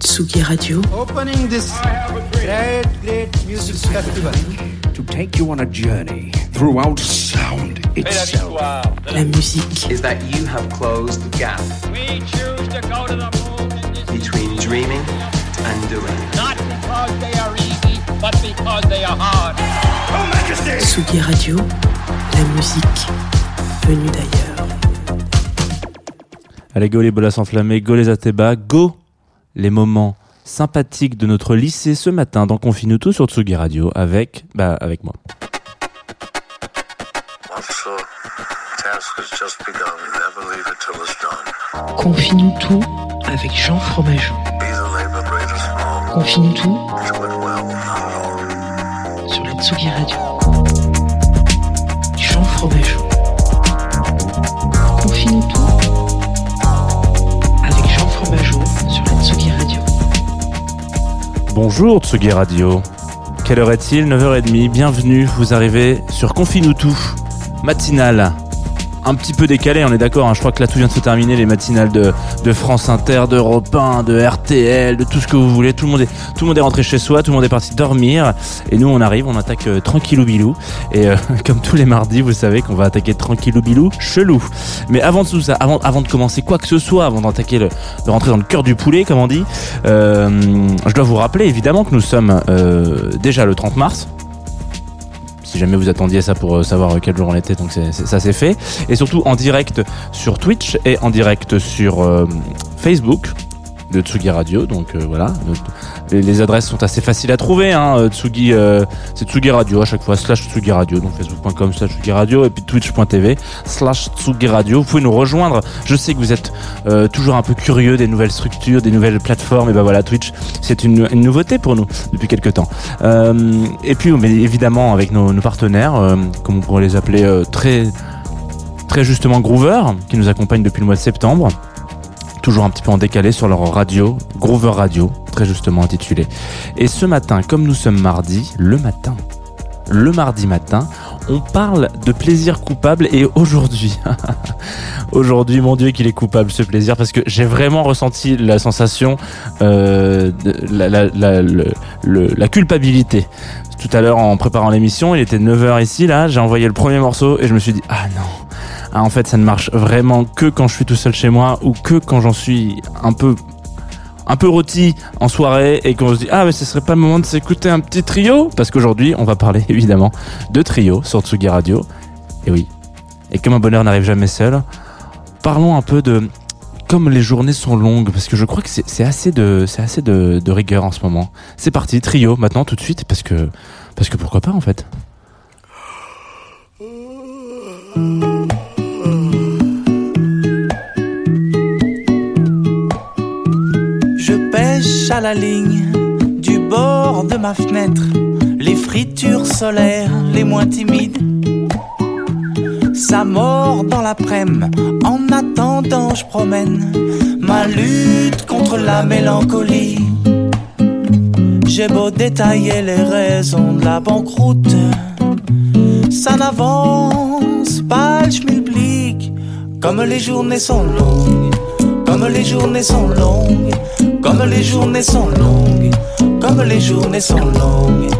Tsugi Radio. Opening this great, great music festival. to take you on a journey throughout sound itself. La musique. is that you have closed the gap We choose to go to the moon in this between dreaming and doing. not because they are easy, but because they are hard. Tsugi Radio. La musique venue d'ailleurs. Allez, go les bolas enflammés, go les atébas, go les moments sympathiques de notre lycée ce matin dans Confine tout sur Tsugi Radio avec, bah, avec moi. Confine tout avec Jean Fromageau. Confine tout sur la Tsugi Radio. Jean Fromageau. Bonjour Tsugi Radio. Quelle heure est-il? 9h30, bienvenue, vous arrivez sur Confine matinale. Un petit peu décalé, on est d'accord, hein, je crois que là tout vient de se terminer, les matinales de, de France Inter, d'Europe 1, de RTL, de tout ce que vous voulez, tout le, monde est, rentré chez soi, tout le monde est parti dormir, et nous on arrive, on attaque euh, tranquillou bilou, et euh, comme tous les mardis, vous savez qu'on va attaquer tranquillou bilou, chelou. Mais avant tout ça, avant, de commencer quoi que ce soit, avant d'attaquer de rentrer dans le cœur du poulet, comme on dit, euh, je dois vous rappeler évidemment que nous sommes euh, déjà le 30 mars. Si jamais vous attendiez ça pour euh, savoir quel jour on était, donc ça c'est fait. Et surtout en direct sur Twitch et en direct sur euh, Facebook de Tsugi Radio. Donc euh, voilà, les, adresses sont assez faciles à trouver. Hein. Euh, Tsugi, euh, c'est Tsugi Radio à chaque fois, slash Tsugi Radio, donc facebook.com slash Tsugi Radio et puis twitch.tv slash Tsugi Radio. Vous pouvez nous rejoindre. Je sais que vous êtes toujours un peu curieux des nouvelles structures, des nouvelles plateformes. Et ben voilà, Twitch, c'est une, nouveauté pour nous depuis quelques temps. Et puis, mais évidemment, avec nos, partenaires, comme on pourrait les appeler très, très justement Groover, qui nous accompagnent depuis le mois de septembre. Toujours un petit peu en décalé sur leur radio, Groover Radio, très justement intitulé. Et ce matin, comme nous sommes mardi, le matin, le mardi matin, on parle de plaisir coupable et aujourd'hui, aujourd'hui, mon Dieu, qu'il est coupable ce plaisir parce que j'ai vraiment ressenti la sensation, euh, la, la culpabilité. Tout à l'heure, en préparant l'émission, il était 9h ici, là, j'ai envoyé le premier morceau et je me suis dit, ah non, ah, en fait, ça ne marche vraiment que quand je suis tout seul chez moi ou que quand j'en suis un peu un peu rôti en soirée et qu'on se dit ah mais ce serait pas le moment de s'écouter un petit trio? Parce qu'aujourd'hui on va parler évidemment de trio sur Tsugi Radio. Et oui. Et comme un bonheur n'arrive jamais seul parlons un peu de comme les journées sont longues parce que je crois que c'est assez de c'est assez de rigueur en ce moment. C'est parti trio maintenant tout de suite parce que parce que pourquoi pas en fait? La ligne du bord de ma fenêtre les fritures solaires les moins timides. Ça mord dans l'après-midi, en attendant je promène ma lutte contre la mélancolie. J'ai beau détailler les raisons de la banqueroute, ça n'avance pas le schmilblick. Comme les journées sont longues, comme les journées sont longues, comme les journées sont longues, comme les journées sont longues,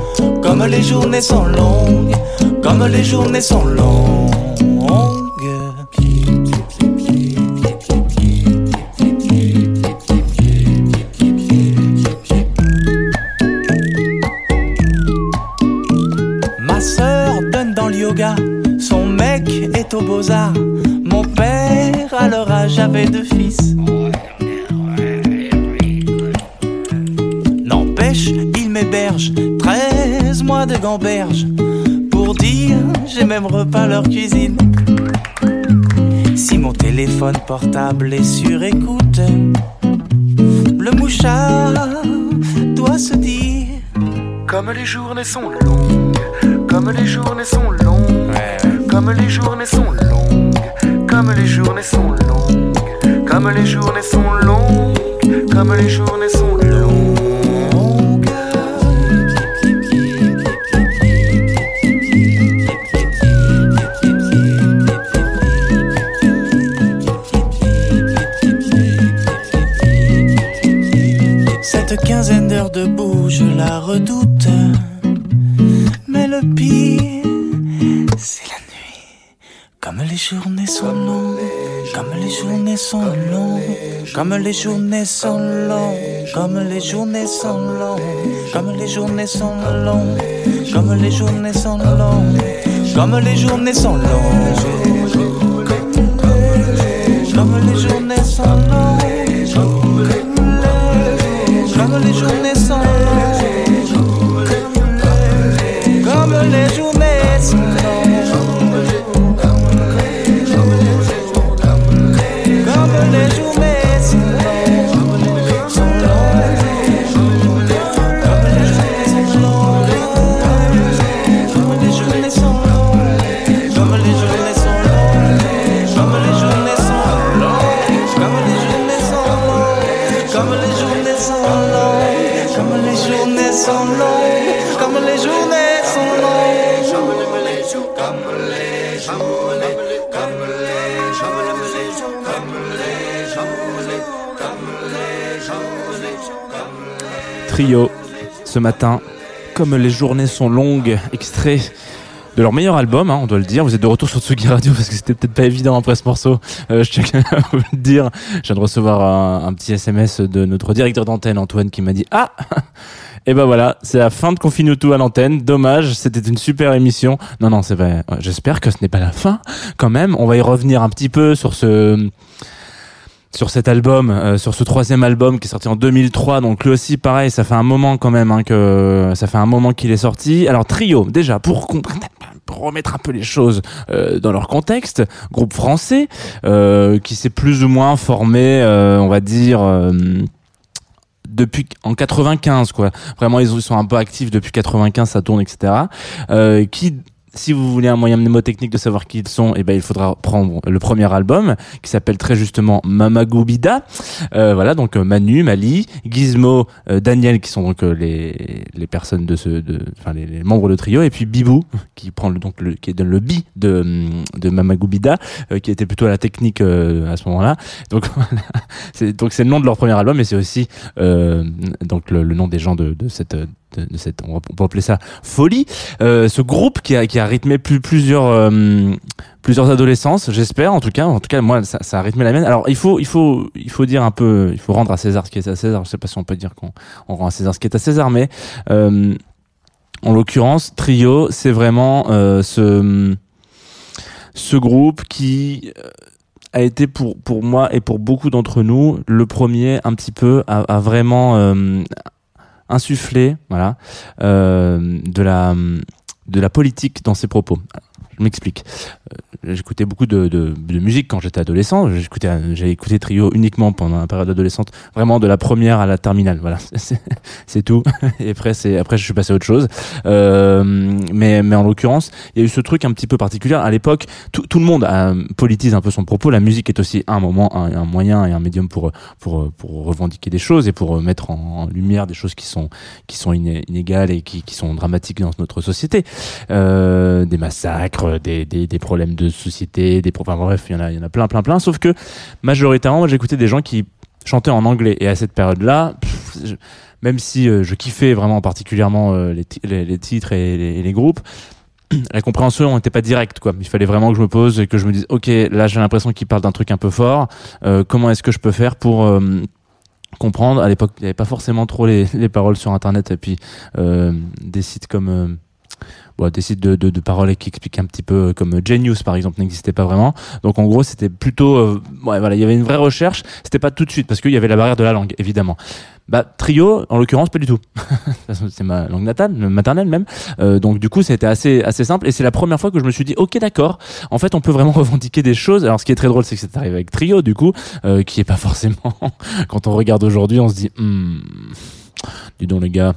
comme les journées sont longues, comme les journées sont longues. Ma sœur donne dans le yoga, son mec est au beaux-arts. Mon père, à leur avait deux fils. Il m'héberge, 13 mois de gamberge. Pour dire, j'ai même repas leur cuisine. téléphone portable est sur écoute. Le mouchard doit se dire Comme les journées sont longues, comme les journées sont longues, comme les journées sont longues, comme les journées sont longues, comme les journées sont longues, comme les journées sont longues. D'heures debout, je la redoute. Mais le pire, c'est la nuit. Comme les journées sont longues, comme les journées sont longues, comme les journées sont longues, comme les journées sont longues, comme les journées sont longues, comme les journées sont longues, comme les journées sont longues, comme les journées sont longues. déjeuner sans Ce matin, comme les journées sont longues, extrait de leur meilleur album, hein, on doit le dire. Vous êtes de retour sur Tsugi Radio parce que c'était peut-être pas évident après ce morceau. Euh, je tiens à vous le dire. Je viens de recevoir un, petit SMS de notre directeur d'antenne, Antoine, qui m'a dit Ah Et ben voilà, c'est la fin de Confinuto à l'antenne. Dommage, c'était une super émission. Non, non, c'est vrai. J'espère que ce n'est pas la fin. Quand même, on va y revenir un petit peu sur ce sur cet album, euh, sur ce troisième album qui est sorti en 2003. Donc lui aussi, pareil, ça fait un moment quand même hein, que ça fait un moment qu'il est sorti. Alors Trio, déjà pour pour remettre un peu les choses euh, dans leur contexte, groupe français euh, qui s'est plus ou moins formé, euh, on va dire. euh, depuis en 95 quoi vraiment ils sont un peu actifs depuis 95 ça tourne etc euh, qui si vous voulez un moyen mnémotechnique de savoir qui ils sont, eh ben il faudra prendre le premier album qui s'appelle très justement Mamagubida. Euh, voilà donc euh, Manu, Mali, Gizmo, euh, Daniel qui sont donc euh, les les personnes de ce de enfin les, membres de trio et puis Bibou qui prend le, donc le qui donne le bi de hum, de Mamagubida euh, qui était plutôt à la technique à ce moment-là. Donc voilà. c'est donc c'est le nom de leur premier album et c'est aussi donc le, le nom des gens de de cette de, de cette on, peut appeler ça folie. Euh, ce groupe qui a qui a rythmé plus plusieurs euh, plusieurs adolescences j'espère en tout cas. En tout cas moi ça, ça a rythmé la mienne. Alors il faut il faut il faut dire un peu il faut rendre à César ce qui est à César. Je sais pas si on peut dire qu'on on rend à César ce qui est à César mais euh, en l'occurrence trio c'est vraiment euh, ce ce groupe qui euh, a été pour pour moi et pour beaucoup d'entre nous le premier un petit peu à, à vraiment euh, insuffler voilà euh, de la de la politique dans ses propos. Je m'explique. Euh, J'écoutais beaucoup de, musique quand j'étais adolescent. J'ai écouté Trio uniquement pendant la période adolescente, vraiment de la première à la terminale. Voilà, c'est tout. Et après, je suis passé à autre chose. Euh, mais en l'occurrence, il y a eu ce truc un petit peu particulier. À l'époque, tout, le monde euh, politise un peu son propos. La musique est aussi un moment, un, moyen et un médium pour revendiquer des choses et pour mettre en, lumière des choses qui sont qui inégales et qui, sont dramatiques dans notre société. Des massacres, des, des, problèmes de société, des enfin, bref, il y en a il y en a plein plein plein. Sauf que majoritairement, j'écoutais des gens qui chantaient en anglais et à cette période-là. même si euh, je kiffais vraiment particulièrement euh, les, ti- les, les titres et les, groupes, la compréhension n'était pas directe quoi. Il fallait vraiment que je me pose et que je me dise ok là j'ai l'impression qu'il parle d'un truc un peu fort. Euh, comment est-ce que je peux faire pour euh, comprendre? À l'époque il n'y avait pas forcément trop les, les paroles sur internet et puis euh, des sites comme euh, bon, des sites de, de, de paroles qui expliquent un petit peu euh, comme Genius par exemple n'existait pas vraiment. Donc en gros c'était plutôt euh, ouais, voilà il y avait une vraie recherche. C'était pas tout de suite parce qu'il y avait la barrière de la langue évidemment. Bah trio, en l'occurrence, pas du tout. c'est ma langue natale, maternelle même. Euh, donc du coup, c'était assez assez simple et c'est la première fois que je me suis dit, ok, d'accord. En fait, on peut vraiment revendiquer des choses. Alors, ce qui est très drôle, c'est que c'est arrivé avec trio, du coup, euh, qui est pas forcément. Quand on regarde aujourd'hui, on se dit. Hmm, dis donc les gars,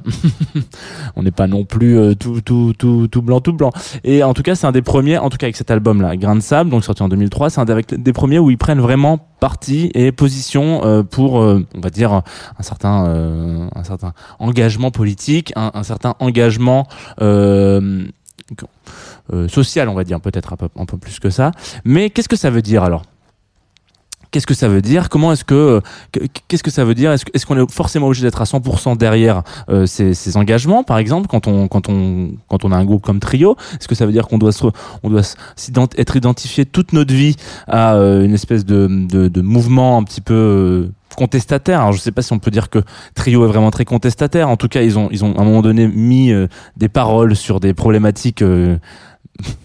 on n'est pas non plus euh, tout, tout, tout, tout blanc, tout blanc. Et en tout cas, c'est un des premiers, en tout cas avec cet album-là, Grain de sable, donc sorti en 2003, c'est un des, premiers où ils prennent vraiment parti et position euh, pour, euh, on va dire, un certain, engagement politique, un, certain engagement social, on va dire, peut-être un peu, un peu plus que ça. Mais qu'est-ce que ça veut dire alors? Qu'est-ce que ça veut dire? Comment est-ce que qu'est-ce que ça veut dire? Est-ce qu'on est forcément obligé d'être à 100% derrière euh, ces, ces engagements, par exemple, quand on quand on quand on a un groupe comme Trio? Est-ce que ça veut dire qu'on doit se, on doit être identifié toute notre vie à euh, une espèce de, de, de mouvement un petit peu euh, contestataire? Alors je sais pas si on peut dire que Trio est vraiment très contestataire. En tout cas, ils ont ils ont à un moment donné mis euh, des paroles sur des problématiques euh,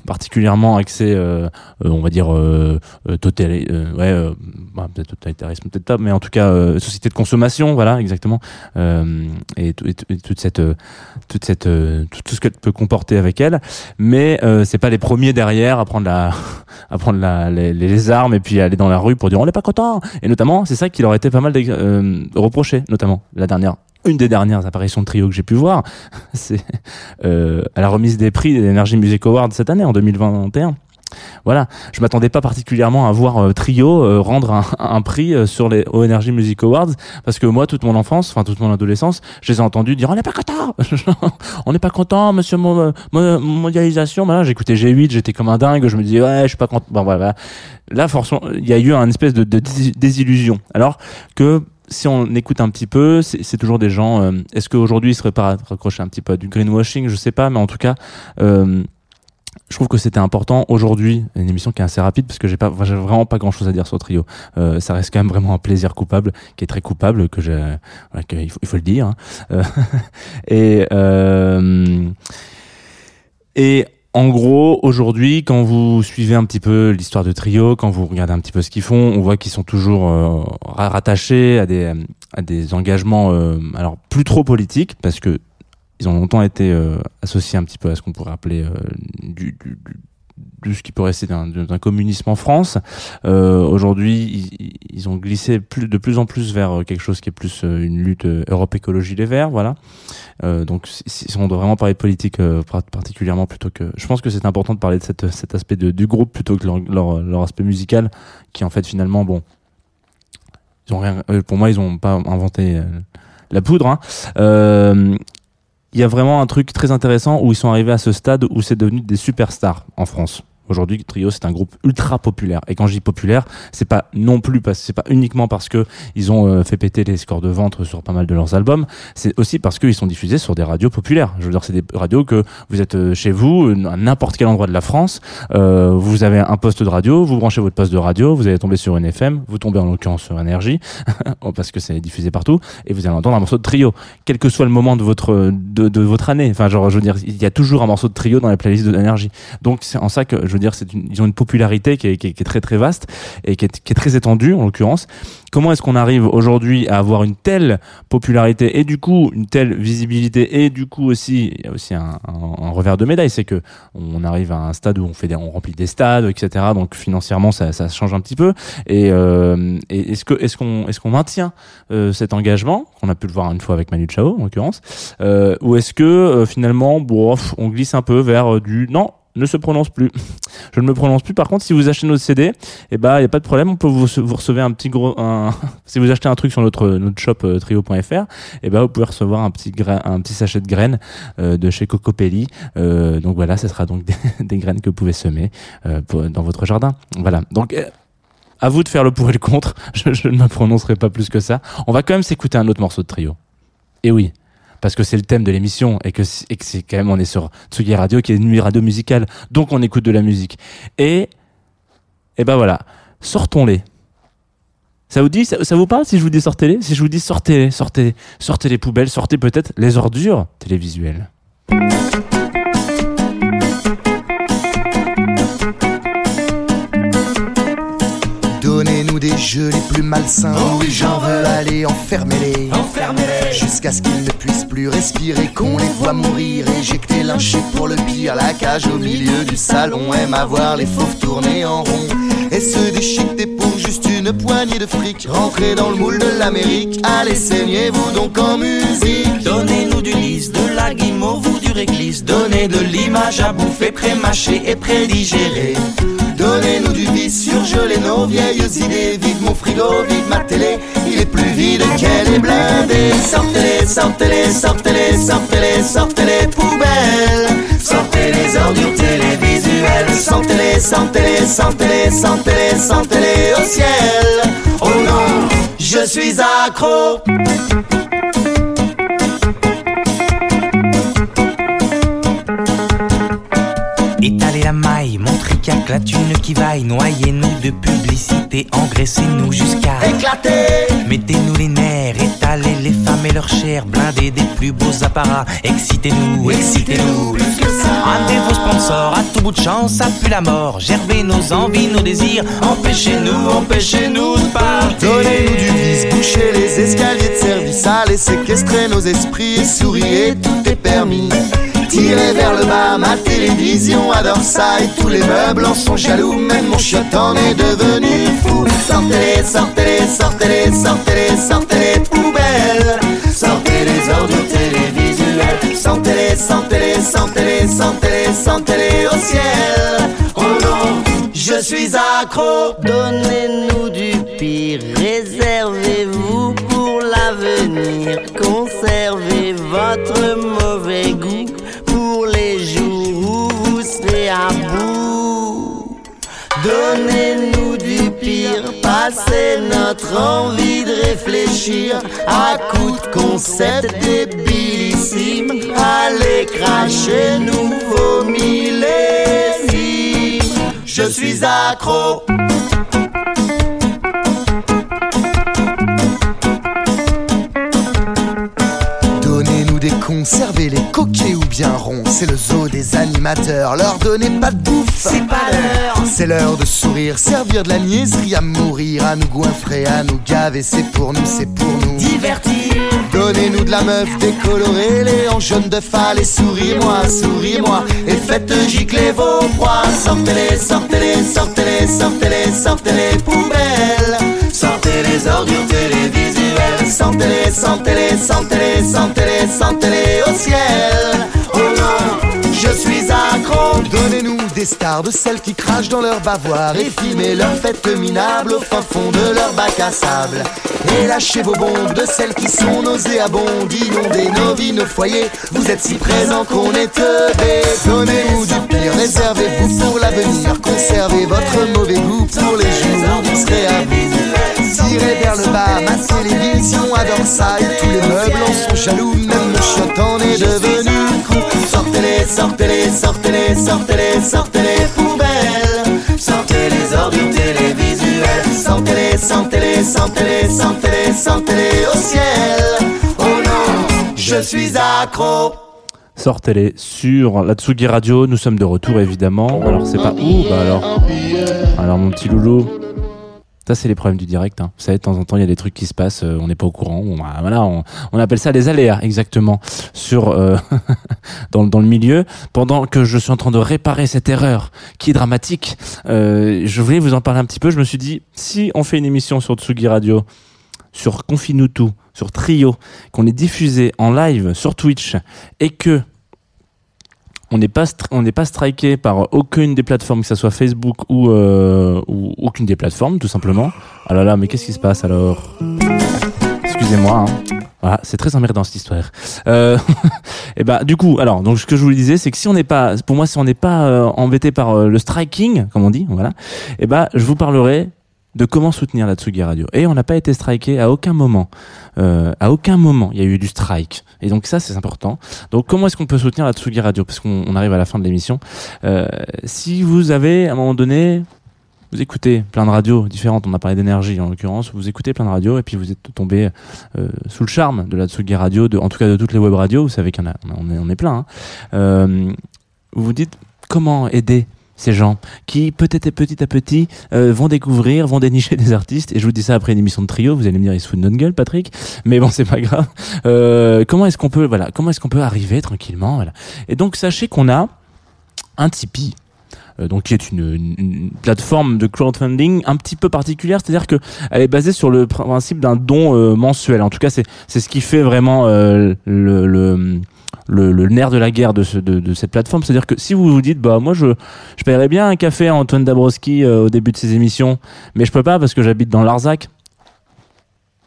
particulièrement axées, euh, euh, on va dire euh, euh, totali- euh, ouais, euh, bah, peut-être totalitarisme, peut-être pas, mais en tout cas société de consommation, voilà, exactement. Et, et et toute cette toute cette tout, tout ce qu'elle peut comporter avec elle. Mais c'est pas les premiers derrière à prendre la à prendre la, les, les armes et puis aller dans la rue pour dire on n'est pas content. Et notamment, c'est ça qui leur été pas mal reproché, notamment la dernière, une des dernières apparitions de trio que j'ai pu voir, c'est euh, à la remise des prix des Energy Music Awards cette année en 2021. Voilà, je m'attendais pas particulièrement à voir euh, Trio euh, rendre un, un prix euh, sur les aux Energy Music Awards parce que moi toute mon enfance, enfin toute mon adolescence, je les ai entendus dire on n'est pas content, on n'est pas content, monsieur mon, mon- mondialisation. Voilà, j'écoutais G8, j'étais comme un dingue, je me disais ouais je suis pas content. Bon voilà, là forcément il y a eu un espèce de, de dés- désillusion. Alors que si on écoute un petit peu, c'est toujours des gens. euh, Est-ce qu'aujourd'hui ils seraient pas raccrochés un petit peu à du greenwashing? Je sais pas, mais en tout cas. euh, je trouve que c'était important aujourd'hui, une émission qui est assez rapide parce que j'ai pas, vraiment pas grand chose à dire sur Trio. Euh, ça reste quand même vraiment un plaisir coupable, qui est très coupable, que j'ai, il faut, le dire. hein. Et et en gros, aujourd'hui, quand vous suivez un petit peu l'histoire de Trio, quand vous regardez un petit peu ce qu'ils font, on voit qu'ils sont toujours euh, ra- rattachés à des, engagements, euh, alors plus trop politiques, parce que ils ont longtemps été euh, associés un petit peu à ce qu'on pourrait appeler du- de ce qui peut rester d'un communisme en France. Euh, Aujourd'hui, ils, ils ont glissé plus, de plus en plus vers euh, quelque chose qui est plus euh, une lutte euh, Europe Écologie Les Verts, voilà. Euh, donc, si, si on doit vraiment parler politique euh, par- particulièrement plutôt que, je pense que c'est important de parler de cette, cet aspect de, du groupe plutôt que leur, leur, leur aspect musical, qui en fait finalement, bon, ils ont rien, pour moi, ils ont pas inventé la poudre. Hein. Euh, il y a vraiment un truc très intéressant où ils sont arrivés à ce stade où c'est devenu des superstars en France. Aujourd'hui, Trio, c'est un groupe ultra populaire. Et quand je dis populaire, c'est pas non plus parce c'est pas uniquement parce que ils ont euh, fait péter les scores de vente sur pas mal de leurs albums. C'est aussi parce qu'ils sont diffusés sur des radios populaires. Je veux dire, c'est des radios que vous êtes euh, chez vous, euh, à n'importe quel endroit de la France, vous avez un poste de radio, vous branchez votre poste de radio, vous allez tomber sur une FM, vous tombez en l'occurrence sur Énergie, parce que c'est diffusé partout, et vous allez entendre un morceau de trio, quel que soit le moment de votre de, votre année. Enfin, genre, je veux dire, il y a toujours un morceau de trio dans les playlists de l'énergie. Donc, c'est en ça que je veux dire, c'est une, ils ont une popularité qui est, qui est, qui est très très vaste et qui est, qui est très étendue en l'occurrence. Comment est-ce qu'on arrive aujourd'hui à avoir une telle popularité et du coup une telle visibilité et du coup aussi il y a aussi un, un, un revers de médaille, c'est que on arrive à un stade où on fait des, on remplit des stades, etc. Donc financièrement ça, ça change un petit peu. Et, euh, est-ce que est-ce qu'on est-ce qu'on maintient euh, cet engagement qu'on a pu le voir une fois avec Manu Chao en l'occurrence, euh, ou est-ce que euh, finalement bon, on glisse un peu vers euh, du non ne se prononce plus. Je ne me prononce plus. Par contre, si vous achetez notre CD, eh ben, il y a pas de problème. On peut vous, vous recevez un petit gros, un, si vous achetez un truc sur notre, notre shop euh, trio.fr, eh ben, vous pouvez recevoir un petit grain, un petit sachet de graines, euh, de chez Cocopelli. Euh, donc voilà, ce sera donc des, graines que vous pouvez semer, dans votre jardin. Voilà. Donc, à vous de faire le pour et le contre. Je, je ne me prononcerai pas plus que ça. On va quand même s'écouter un autre morceau de trio. Et oui parce que c'est le thème de l'émission et que c'est quand même on est sur Tsugi Radio qui est une radio musicale donc on écoute de la musique. Et et ben voilà. Sortons-les. Ça vous dit ça, vous parle si je vous dis sortez-les? Si je vous dis sortez-les sortez sortez les poubelles sortez peut-être les ordures télévisuelles jeux les plus malsains. Oh oui, j'en veux aller enfermer-les. Jusqu'à ce qu'ils ne puissent plus respirer, qu'on les voit mourir, éjectés, lynchés pour le pire. La cage au milieu du salon aime à voir les fauves tourner en rond. Et se déchiqueter pour juste une poignée de fric. Rentrer dans le moule de l'Amérique, allez saignez-vous donc en musique. Donnez-nous du lys, de la guimauve ou du réglisse. Donnez de l'image à bouffer, pré-mâché et pré-digéré. Donnez-nous du vice, surgelez nos vieilles idées. Vive mon frigo, vive ma télé, il est plus vide qu'elle est blindée. Sortez-les, sortez-les, sortez-les, sortez-les, sortez-les poubelles. Sortez les ordures télévisuelles. Sentez-les, sentez-les, sentez-les, sentez-les, sentez-les au ciel. Oh non, je suis accro. Qu'à la thune qui vaille. Noyez-nous de publicité, engraissez-nous jusqu'à Éclatez Mettez-nous les nerfs, étalez les femmes et leurs chairs, blindez des plus beaux apparats, excitez-nous, excitez-nous. Ramenez vos sponsors, à tout bout de champ, ça pue la mort. Gerbez nos envies, nos désirs, empêchez-nous, empêchez-nous de partir. Donnez-nous du vice, bouchez les escaliers de service, allez séquestrer nos esprits souriez, tout est permis. Tirez vers le bas, ma télévision adore ça et tous les meubles en sont jaloux, même mon chiotte en est devenu fou. Sortez-les, sortez-les, sortez-les, sortez-les, sortez-les poubelles. Sortez les ordures télévisuelles, sentez-les, sentez-les, sentez-les, sentez-les, sentez-les au ciel. Oh non, je suis accro. Donnez-nous du pire, réservez-vous pour l'avenir. Conservez votre mauvais goût à bout. Donnez-nous du pire, passez notre envie de réfléchir à coups de concept débilissime. Allez cracher, nous vos millésimes. Je suis accro. C'est le zoo des animateurs. Leur donnez pas de bouffe. C'est pas l'heure. C'est l'heure de sourire, servir de la niaiserie à mourir, à nous goinfrer, à nous gaver. C'est pour nous, c'est pour nous. Divertir. Donnez-nous de la meuf décolorée, les en jaune de allez souris-moi, souris-moi, et faites gicler vos proies. Sortez-les, sortez-les, sortez-les, sortez-les, sortez-les poubelles. Sortez les ordures télévisuelles. Sentez-les, sentez-les, sentez-les, sentez-les, sentez-les au ciel. Je suis accro. Donnez-nous des stars de celles qui crachent dans leur bavoir et filmez leurs fêtes minables au fin fond de leur bac à sable. Et lâchez vos bombes de celles qui sont nauséabondes, inondez nos vies, nos foyers. Vous êtes si présents qu'on est teubés. Donnez-nous du pire, réservez-vous pour l'avenir. Conservez votre mauvais goût pour les jours où. Tirez vers le bas, ma télévision adore ça tous les meubles en sont jaloux. Même le chiotte en est devenu fou. Sortez-les, sortez-les, sortez-les, sortez-les, sortez-les poubelles. Sortez les ordures télévisuelles. Sentez-les, sentez-les, sentez-les, sentez-les, sentez-les au ciel. Oh non, je suis accro. Sortez-les sur la Tsugi Radio. Nous sommes de retour évidemment. Alors c'est pas où? Bah alors. Alors mon petit loulou. Ça c'est les problèmes du direct. Hein. Vous savez de temps en temps il y a des trucs qui se passent, euh, on n'est pas au courant. On, bah, voilà, on, on appelle ça des aléas exactement sur euh, dans, dans le milieu. Pendant que je suis en train de réparer cette erreur qui est dramatique, euh, je voulais vous en parler un petit peu. Je me suis dit si on fait une émission sur Tsugi Radio sur Confinutu, sur Trio, qu'on est diffusé en live sur Twitch et que on n'est pas on n'est pas striké par aucune des plateformes que ce soit Facebook ou, euh, ou aucune des plateformes tout simplement. Ah là là, mais qu'est-ce qui se passe alors? Excusez-moi. Hein. Voilà, c'est très emmerdant cette histoire. Euh, et ben du coup, alors donc ce que je vous disais, c'est que si on n'est pas, pour moi, si on n'est pas euh, embêté par euh, le striking, comme on dit, voilà, et ben je vous parlerai de comment soutenir la Tsugi Radio. Et on n'a pas été striké à aucun moment. Euh, à aucun moment, il y a eu du strike. Et donc ça, c'est important. Donc comment est-ce qu'on peut soutenir la Tsugi Radio? Parce qu'on on arrive à la fin de l'émission. Euh, si vous avez, à un moment donné, vous écoutez plein de radios différentes, on a parlé d'énergie en l'occurrence, vous écoutez plein de radios et puis vous êtes tombé euh, sous le charme de la Tsugi Radio, de, en tout cas de toutes les web radios, vous savez qu'il y en a, on est, plein. hein. Vous vous dites comment aider ces gens qui peut-être petit à petit euh, vont découvrir, vont dénicher des artistes. Et je vous dis ça après une émission de trio. Vous allez me dire, ils se foutent de notre gueule, Patrick. Mais bon, c'est pas grave. Euh, comment est-ce qu'on peut, voilà, comment est-ce qu'on peut arriver tranquillement. Et donc sachez qu'on a un Tipeee. euh, donc qui est une, plateforme de crowdfunding un petit peu particulière, c'est-à-dire que elle est basée sur le principe d'un don mensuel. En tout cas, c'est c'est ce qui fait vraiment le le, nerf de la guerre de, ce, de, de cette plateforme, c'est-à-dire que si vous vous dites bah moi je je paierais bien un café à Antoine Dabrowski euh, au début de ses émissions, mais je peux pas parce que j'habite dans Larzac.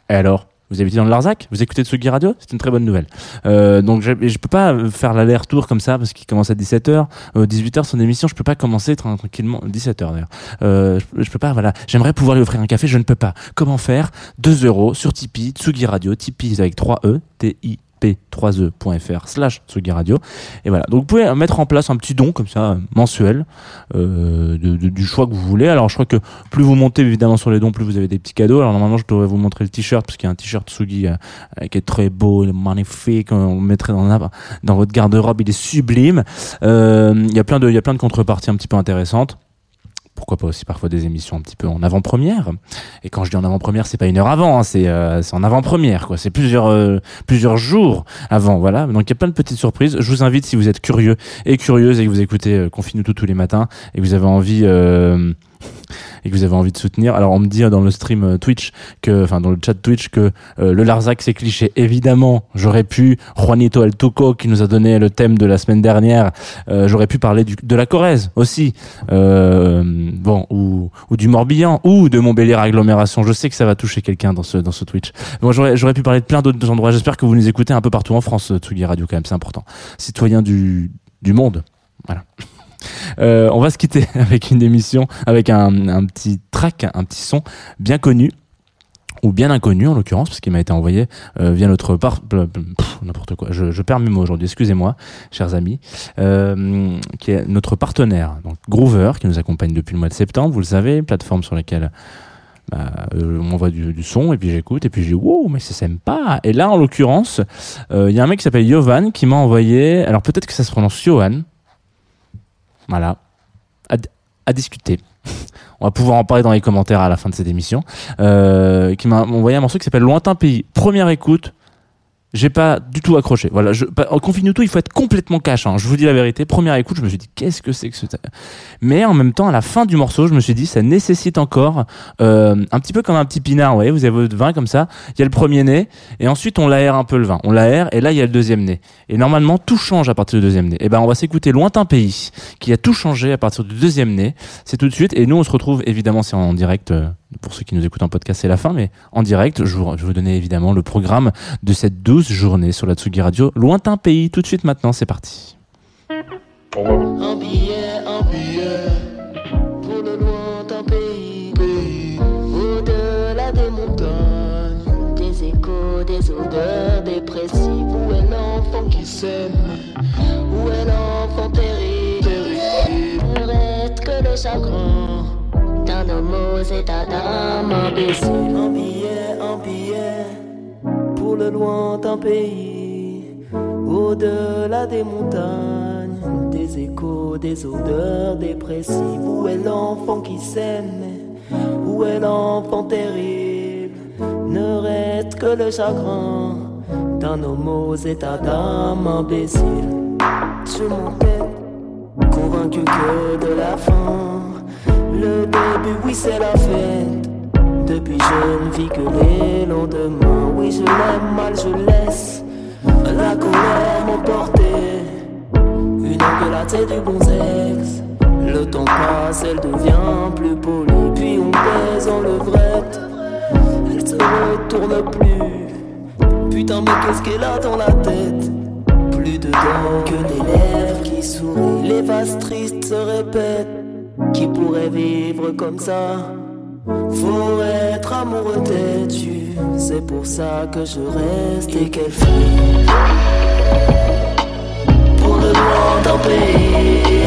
Et alors vous habitez dans Larzac? Vous écoutez Tsugi Radio? C'est une très bonne nouvelle. Euh, donc je, je peux pas faire l'aller-retour comme ça parce qu'il commence à 17h, euh, 18h son émission, je peux pas commencer tra- tranquillement 17h d'ailleurs. Je, je peux pas voilà, j'aimerais pouvoir lui offrir un café, je ne peux pas. Comment faire? 2 euros sur Tipeee, Tsugi Radio, Tipeee avec 3 E, T I p3e.fr slash Radio. Et voilà. Donc vous pouvez mettre en place un petit don comme ça mensuel euh, de, du choix que vous voulez. Alors je crois que plus vous montez évidemment sur les dons plus vous avez des petits cadeaux. Alors normalement je devrais vous montrer le t-shirt parce qu'il y a un t-shirt Tsugi euh, euh, qui est très beau magnifique. On le mettrait dans, dans votre garde-robe. Il est sublime. Euh, il y a plein de il y a plein de contreparties un petit peu intéressantes pourquoi pas aussi parfois des émissions un petit peu en avant-première. Et quand je dis en avant-première, c'est pas une heure avant, hein, c'est euh, c'est en avant-première, quoi. C'est plusieurs euh, plusieurs jours avant, voilà. Donc il y a plein de petites surprises. Je vous invite si vous êtes curieux et curieuse et que vous écoutez euh, Confine tout tous les matins et que vous avez envie et que vous avez envie de soutenir. Alors on me dit euh, dans le stream euh, Twitch que, enfin dans le chat Twitch que euh, le Larzac c'est cliché. Évidemment, j'aurais pu Juanito El Tuco qui nous a donné le thème de la semaine dernière. euh, j'aurais pu parler du, de la Corrèze aussi, euh, bon ou, ou du Morbihan ou de Montbéliard agglomération. Je sais que ça va toucher quelqu'un dans ce dans ce Twitch. Bon, j'aurais j'aurais pu parler de plein d'autres endroits. J'espère que vous nous écoutez un peu partout en France, euh, Tsugi Radio quand même, c'est important. Citoyens du du monde, voilà. Euh, on va se quitter avec une émission, avec un, petit track, un petit son bien connu ou bien inconnu en l'occurrence, parce qu'il m'a été envoyé euh, via notre pff, n'importe quoi. Je, perds mes mots aujourd'hui. Excusez-moi, chers amis, euh, qui est notre partenaire, donc Groover, qui nous accompagne depuis le mois de septembre. Vous le savez, plateforme sur laquelle bah, on m'envoie du, son et puis j'écoute et puis je dis wow mais c'est sympa et là en l'occurrence il y a un mec qui s'appelle Yovan qui m'a envoyé alors peut-être que ça se prononce Johan voilà. À, discuter. On va pouvoir en parler dans les commentaires à la fin de cette émission. Euh, qui m'a envoyé un morceau qui s'appelle Lointain pays première écoute j'ai pas du tout accroché. Voilà, je, en confine tout, il faut être complètement cash. hein. Je vous dis la vérité. Première écoute, je me suis dit qu'est-ce que c'est que ce. Mais en même temps, à la fin du morceau, je me suis dit ça nécessite encore euh, un petit peu comme un petit pinard. Vous voyez, vous avez votre vin comme ça. Il y a le premier nez et ensuite on l'aère un peu le vin. On l'aère et là il y a le deuxième nez. Et normalement tout change à partir du deuxième nez. Et ben on va s'écouter lointain pays qui a tout changé à partir du deuxième nez. C'est tout de suite. Et nous on se retrouve évidemment c'est en direct. euh, pour ceux qui nous écoutent en podcast, c'est la fin, mais en direct, je vous, je vous donner évidemment le programme de cette douce journée sur la Tsugi Radio. Lointain pays, tout de suite maintenant, c'est parti. Un billet, un billet pour le lointain pays, pays au-delà des montagnes, des échos, des odeurs dépressives. Où est l'enfant qui s'aime Où est l'enfant terrible Ne reste que le chagrin homme aux états d'âme imbécile. Un billet, un billet pour le lointain pays, au-delà des montagnes, des échos, des odeurs dépressives. Où est l'enfant qui s'aime Où est l'enfant terrible Ne reste que le chagrin d'un homme aux états d'âme imbécile. Je m'entête, convaincu que de la fin, le début, oui, c'est la fête. Depuis je ne vis que les lendemains. Oui, je l'aime mal, je laisse la colère m'emporter. Une engueulade, du bon sexe. Le temps passe, elle devient plus polie. Puis on baise en levrette. Elle se retourne plus. Putain, mais qu'est-ce qu'elle a dans la tête? Plus dedans que des lèvres qui sourient. Les vases tristes se répètent. Qui pourrait vivre comme ça? Faut être amoureux têtu, c'est pour ça que je reste et qu'elle fuit. Pour le lointain pays.